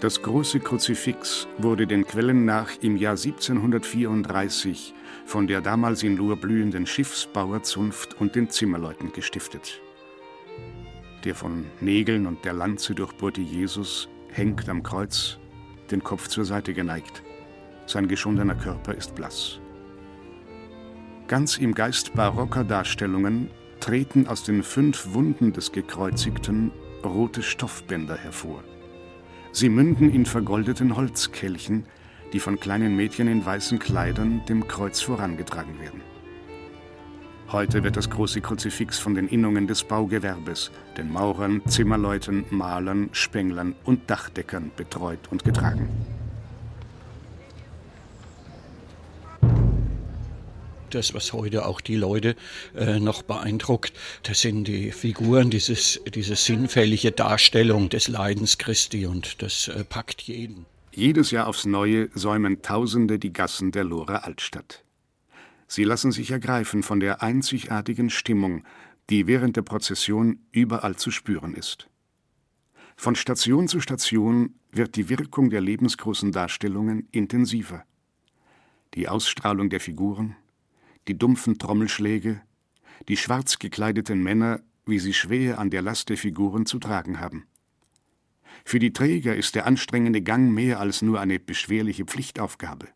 Das große Kruzifix wurde den Quellen nach im Jahr 1734 von der damals in Lohr blühenden Schiffsbauerzunft und den Zimmerleuten gestiftet. Der von Nägeln und der Lanze durchbohrte Jesus hängt am Kreuz, den Kopf zur Seite geneigt. Sein geschundener Körper ist blass. Ganz im Geist barocker Darstellungen treten aus den fünf Wunden des Gekreuzigten rote Stoffbänder hervor. Sie münden in vergoldeten Holzkelchen, die von kleinen Mädchen in weißen Kleidern dem Kreuz vorangetragen werden. Heute wird das große Kruzifix von den Innungen des Baugewerbes, den Maurern, Zimmerleuten, Malern, Spenglern und Dachdeckern betreut und getragen. das, was heute auch die Leute äh, noch beeindruckt, das sind die Figuren, dieses, diese sinnfällige Darstellung des Leidens Christi und das äh, packt jeden. Jedes Jahr aufs Neue säumen Tausende die Gassen der Lohrer Altstadt. Sie lassen sich ergreifen von der einzigartigen Stimmung, die während der Prozession überall zu spüren ist. Von Station zu Station wird die Wirkung der lebensgroßen Darstellungen intensiver. Die Ausstrahlung der Figuren, die dumpfen Trommelschläge, die schwarz gekleideten Männer, wie sie schwer an der Last der Figuren zu tragen haben. Für die Träger ist der anstrengende Gang mehr als nur eine beschwerliche Pflichtaufgabe.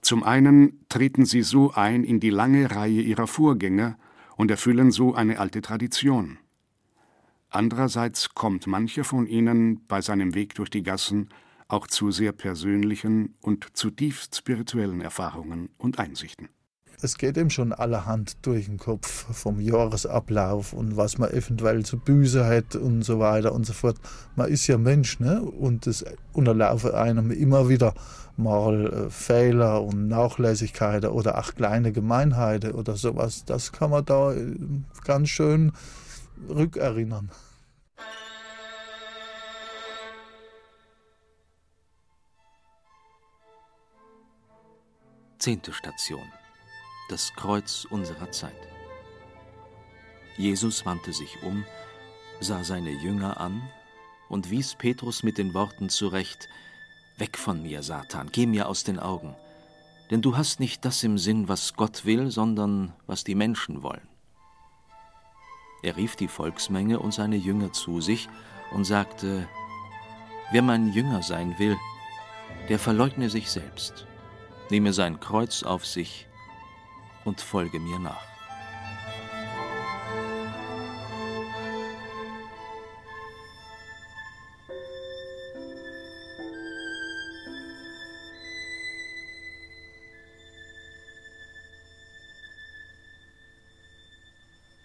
Zum einen treten sie so ein in die lange Reihe ihrer Vorgänger und erfüllen so eine alte Tradition. Andererseits kommt mancher von ihnen bei seinem Weg durch die Gassen auch zu sehr persönlichen und zutiefst spirituellen Erfahrungen und Einsichten es geht ihm schon allerhand durch den Kopf vom Jahresablauf und was man eventuell zu Büße hat und so weiter und so fort. Man ist ja Mensch, ne? Und es unterlaufen einem immer wieder mal äh, Fehler und Nachlässigkeiten oder auch kleine Gemeinheiten oder sowas. Das kann man da äh, ganz schön rückerinnern. Zehnte Station das Kreuz unserer Zeit. Jesus wandte sich um, sah seine Jünger an und wies Petrus mit den Worten zurecht, Weg von mir, Satan, geh mir aus den Augen, denn du hast nicht das im Sinn, was Gott will, sondern was die Menschen wollen. Er rief die Volksmenge und seine Jünger zu sich und sagte, Wer mein Jünger sein will, der verleugne sich selbst, nehme sein Kreuz auf sich und folge mir nach.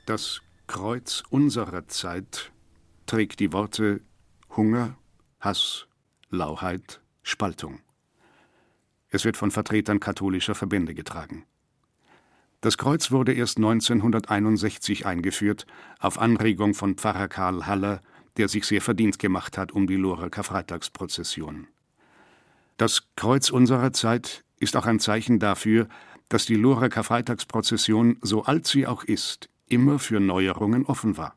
Das Kreuz unserer Zeit trägt die Worte Hunger, Hass, Lauheit, Spaltung. Es wird von Vertretern katholischer Verbände getragen. Das Kreuz wurde erst 1961 eingeführt, auf Anregung von Pfarrer Karl Haller, der sich sehr verdient gemacht hat um die Lorer Karfreitagsprozession. Das Kreuz unserer Zeit ist auch ein Zeichen dafür, dass die Lorer Karfreitagsprozession, so alt sie auch ist, immer für Neuerungen offen war.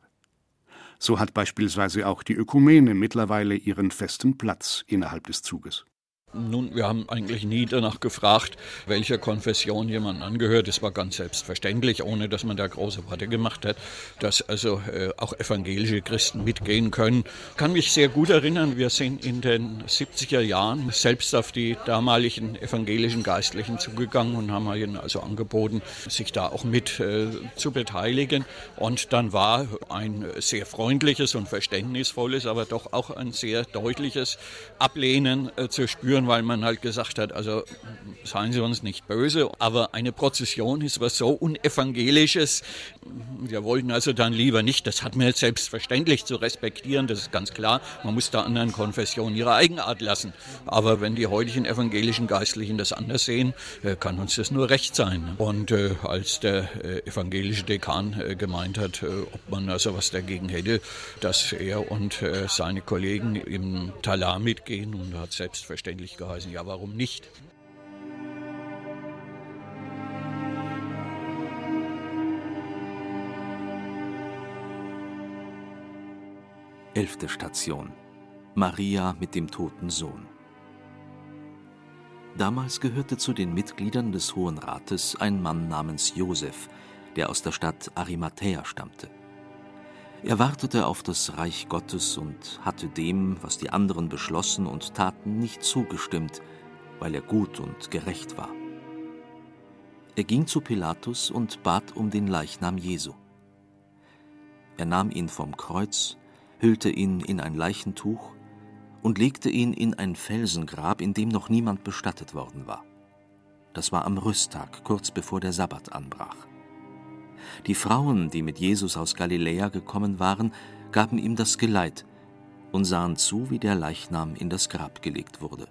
So hat beispielsweise auch die Ökumene mittlerweile ihren festen Platz innerhalb des Zuges. Nun, wir haben eigentlich nie danach gefragt, welcher Konfession jemand angehört. Es war ganz selbstverständlich, ohne dass man da große Worte gemacht hat, dass also äh, auch evangelische Christen mitgehen können. Ich kann mich sehr gut erinnern, wir sind in den 70er Jahren selbst auf die damaligen evangelischen Geistlichen zugegangen und haben ihnen also angeboten, sich da auch mit äh, zu beteiligen. Und dann war ein sehr freundliches und verständnisvolles, aber doch auch ein sehr deutliches Ablehnen äh, zu spüren weil man halt gesagt hat, also seien Sie uns nicht böse, aber eine Prozession ist was so unevangelisches. Wir wollten also dann lieber nicht, das hat man selbstverständlich zu respektieren, das ist ganz klar. Man muss da anderen Konfessionen ihre Eigenart lassen. Aber wenn die heutigen evangelischen Geistlichen das anders sehen, äh, kann uns das nur recht sein. Und äh, als der äh, evangelische Dekan gemeint hat, ob man also was dagegen hätte, dass er und seine Kollegen im Talar mitgehen und hat selbstverständlich natürlich geheißen, ja, warum nicht? Elfte Station. Maria mit dem toten Sohn. Damals gehörte zu den Mitgliedern des Hohen Rates ein Mann namens Josef, der aus der Stadt Arimathäa stammte. Er wartete auf das Reich Gottes und hatte dem, was die anderen beschlossen und taten, nicht zugestimmt, weil er gut und gerecht war. Er ging zu Pilatus und bat um den Leichnam Jesu. Er nahm ihn vom Kreuz, hüllte ihn in ein Leichentuch und legte ihn in ein Felsengrab, in dem noch niemand bestattet worden war. Das war am Rüsttag, kurz bevor der Sabbat anbrach. Die Frauen, die mit Jesus aus Galiläa gekommen waren, gaben ihm das Geleit und sahen zu, wie der Leichnam in das Grab gelegt wurde.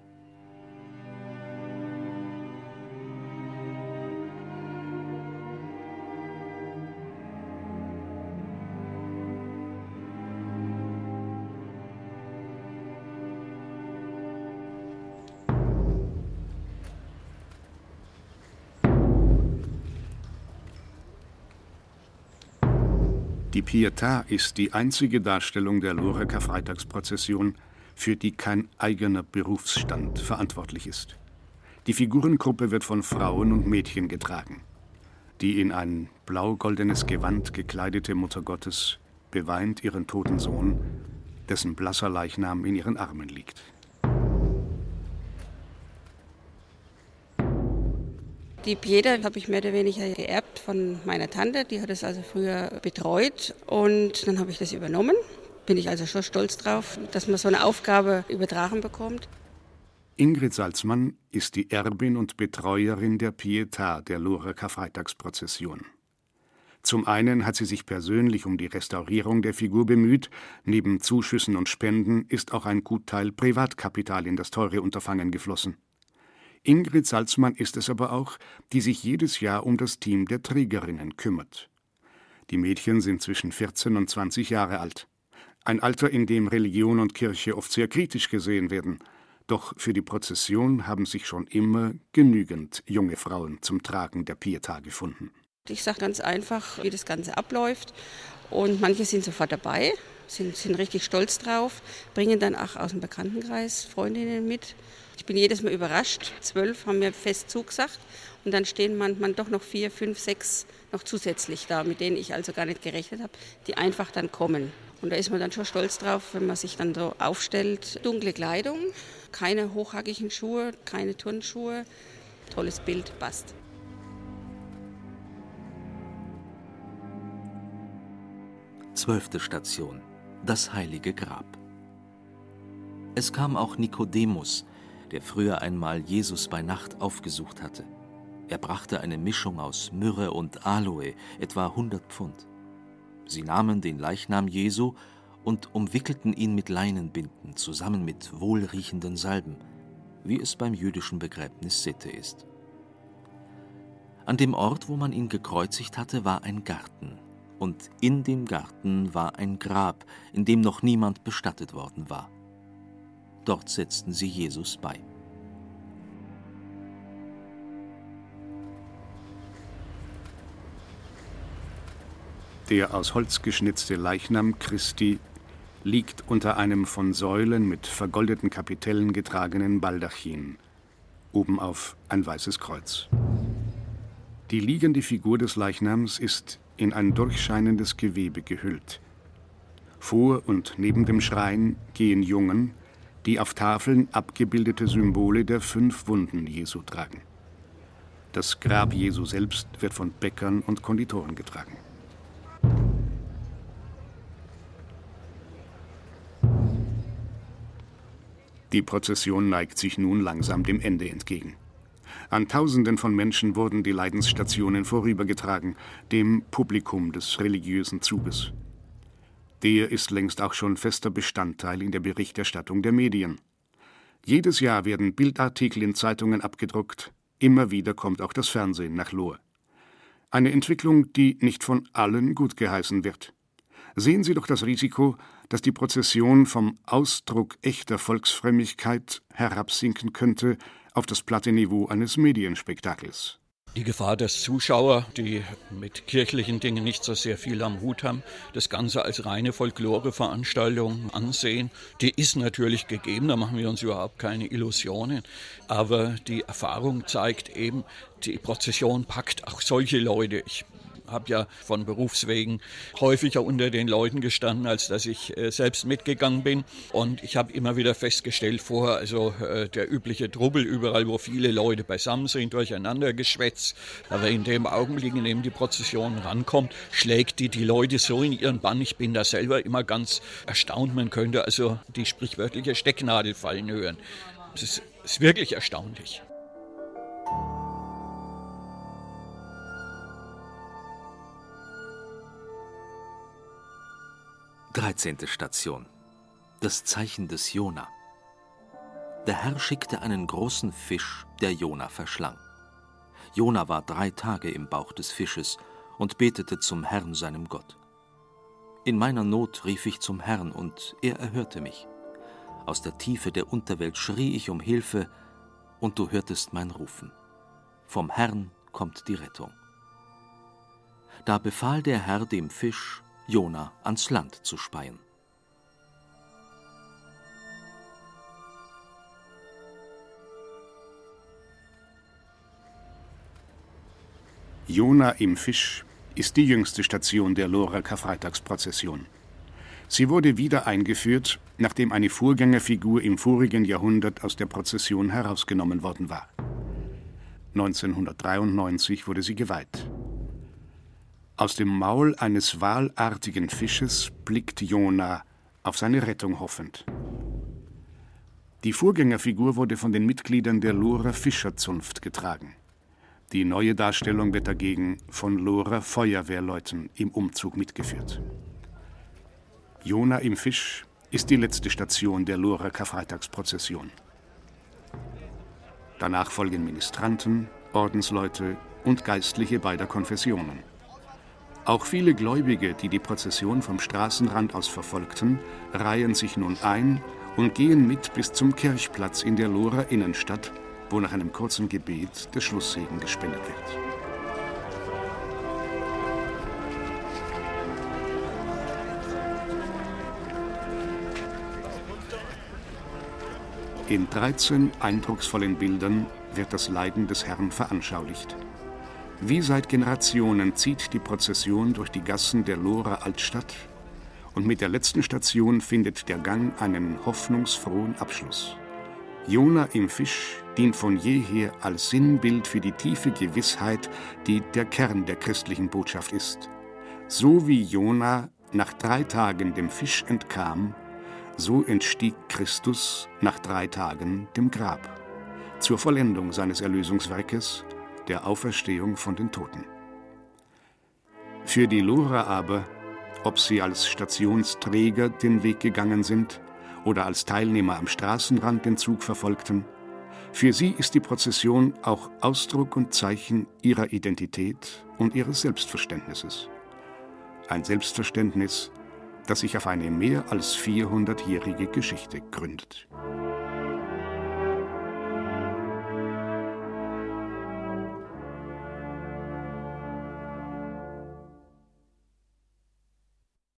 Pietà ist die einzige Darstellung der Lorer Karfreitagsprozession, für die kein eigener Berufsstand verantwortlich ist. Die Figurengruppe wird von Frauen und Mädchen getragen. Die in ein blau-goldenes Gewand gekleidete Mutter Gottes beweint ihren toten Sohn, dessen blasser Leichnam in ihren Armen liegt. Die Pieta habe ich mehr oder weniger geerbt von meiner Tante. Die hat es also früher betreut und dann habe ich das übernommen. Bin ich also schon stolz drauf, dass man so eine Aufgabe übertragen bekommt. Ingrid Salzmann ist die Erbin und Betreuerin der Pietà der Lorer Karfreitagsprozession. Zum einen hat sie sich persönlich um die Restaurierung der Figur bemüht, neben Zuschüssen und Spenden ist auch ein Gutteil Privatkapital in das teure Unterfangen geflossen. Ingrid Salzmann ist es aber auch, die sich jedes Jahr um das Team der Trägerinnen kümmert. Die Mädchen sind zwischen 14 und 20 Jahre alt. Ein Alter, in dem Religion und Kirche oft sehr kritisch gesehen werden. Doch für die Prozession haben sich schon immer genügend junge Frauen zum Tragen der Pietà gefunden. Ich sage ganz einfach, wie das Ganze abläuft. Und manche sind sofort dabei, sind, sind richtig stolz drauf, bringen dann auch aus dem Bekanntenkreis Freundinnen mit Ich bin jedes Mal überrascht. Zwölf haben mir fest zugesagt und dann stehen manchmal doch noch vier, fünf, sechs noch zusätzlich da, mit denen ich also gar nicht gerechnet habe, die einfach dann kommen. Und da ist man dann schon stolz drauf, wenn man sich dann so aufstellt. Dunkle Kleidung, keine hochhackigen Schuhe, keine Turnschuhe. Tolles Bild, passt. Zwölfte Station. Das heilige Grab. Es kam auch Nikodemus, der früher einmal Jesus bei Nacht aufgesucht hatte. Er brachte eine Mischung aus Myrrhe und Aloe, etwa 100 Pfund. Sie nahmen den Leichnam Jesu und umwickelten ihn mit Leinenbinden zusammen mit wohlriechenden Salben, wie es beim jüdischen Begräbnis Sitte ist. An dem Ort, wo man ihn gekreuzigt hatte, war ein Garten, und in dem Garten war ein Grab, in dem noch niemand bestattet worden war. Dort setzten sie Jesus bei. Der aus Holz geschnitzte Leichnam Christi liegt unter einem von Säulen mit vergoldeten Kapitellen getragenen Baldachin, obenauf ein weißes Kreuz. Die liegende Figur des Leichnams ist in ein durchscheinendes Gewebe gehüllt. Vor und neben dem Schrein gehen Jungen, die auf Tafeln abgebildete Symbole der fünf Wunden Jesu tragen. Das Grab Jesu selbst wird von Bäckern und Konditoren getragen. Die Prozession neigt sich nun langsam dem Ende entgegen. An Tausenden von Menschen wurden die Leidensstationen vorübergetragen, dem Publikum des religiösen Zuges. Der ist längst auch schon fester Bestandteil in der Berichterstattung der Medien. Jedes Jahr werden Bildartikel in Zeitungen abgedruckt, immer wieder kommt auch das Fernsehen nach Lohr. Eine Entwicklung, die nicht von allen gutgeheißen wird. Sehen Sie doch das Risiko, dass die Prozession vom Ausdruck echter Volksfrömmigkeit herabsinken könnte auf das platte Niveau eines Medienspektakels. Die Gefahr, dass Zuschauer, die mit kirchlichen Dingen nicht so sehr viel am Hut haben, das Ganze als reine Folkloreveranstaltung ansehen, die ist natürlich gegeben, da machen wir uns überhaupt keine Illusionen. Aber die Erfahrung zeigt eben, die Prozession packt auch solche Leute. Ich habe ja von Berufswegen häufiger unter den Leuten gestanden, als dass ich äh, selbst mitgegangen bin. Und ich habe immer wieder festgestellt vorher, also äh, der übliche Trubbel überall, wo viele Leute beisammen sind, durcheinander geschwätzt. Aber in dem Augenblick, in dem die Prozession rankommt, schlägt die die Leute so in ihren Bann. Ich bin da selber immer ganz erstaunt. Man könnte also die sprichwörtliche Stecknadel fallen hören. Es ist, ist wirklich erstaunlich. 13. Station. Das Zeichen des Jona. Der Herr schickte einen großen Fisch, der Jona verschlang. Jona war drei Tage im Bauch des Fisches und betete zum Herrn seinem Gott. In meiner Not rief ich zum Herrn und er erhörte mich. Aus der Tiefe der Unterwelt schrie ich um Hilfe und du hörtest mein Rufen. Vom Herrn kommt die Rettung. Da befahl der Herr dem Fisch, Jona ans Land zu speien. Jona im Fisch ist die jüngste Station der Lohrer Karfreitagsprozession. Sie wurde wieder eingeführt, nachdem eine Vorgängerfigur im vorigen Jahrhundert aus der Prozession herausgenommen worden war. 1993 wurde sie geweiht. Aus dem Maul eines walartigen Fisches blickt Jona auf seine Rettung hoffend. Die Vorgängerfigur wurde von den Mitgliedern der Lohrer Fischerzunft getragen. Die neue Darstellung wird dagegen von Lohrer Feuerwehrleuten im Umzug mitgeführt. Jona im Fisch ist die letzte Station der Lohrer Karfreitagsprozession. Danach folgen Ministranten, Ordensleute und Geistliche beider Konfessionen. Auch viele Gläubige, die die Prozession vom Straßenrand aus verfolgten, reihen sich nun ein und gehen mit bis zum Kirchplatz in der Lohrer Innenstadt, wo nach einem kurzen Gebet der Schlusssegen gespendet wird. In 13 eindrucksvollen Bildern wird das Leiden des Herrn veranschaulicht. Wie seit Generationen zieht die Prozession durch die Gassen der Lohrer Altstadt und mit der letzten Station findet der Gang einen hoffnungsfrohen Abschluss. Jona im Fisch dient von jeher als Sinnbild für die tiefe Gewissheit, die der Kern der christlichen Botschaft ist. So wie Jona nach drei Tagen dem Fisch entkam, so entstieg Christus nach drei Tagen dem Grab, zur Vollendung seines Erlösungswerkes, der Auferstehung von den Toten. Für die Lora aber, ob sie als Stationsträger den Weg gegangen sind oder als Teilnehmer am Straßenrand den Zug verfolgten, für sie ist die Prozession auch Ausdruck und Zeichen ihrer Identität und ihres Selbstverständnisses. Ein Selbstverständnis, das sich auf eine mehr als 400-jährige Geschichte gründet.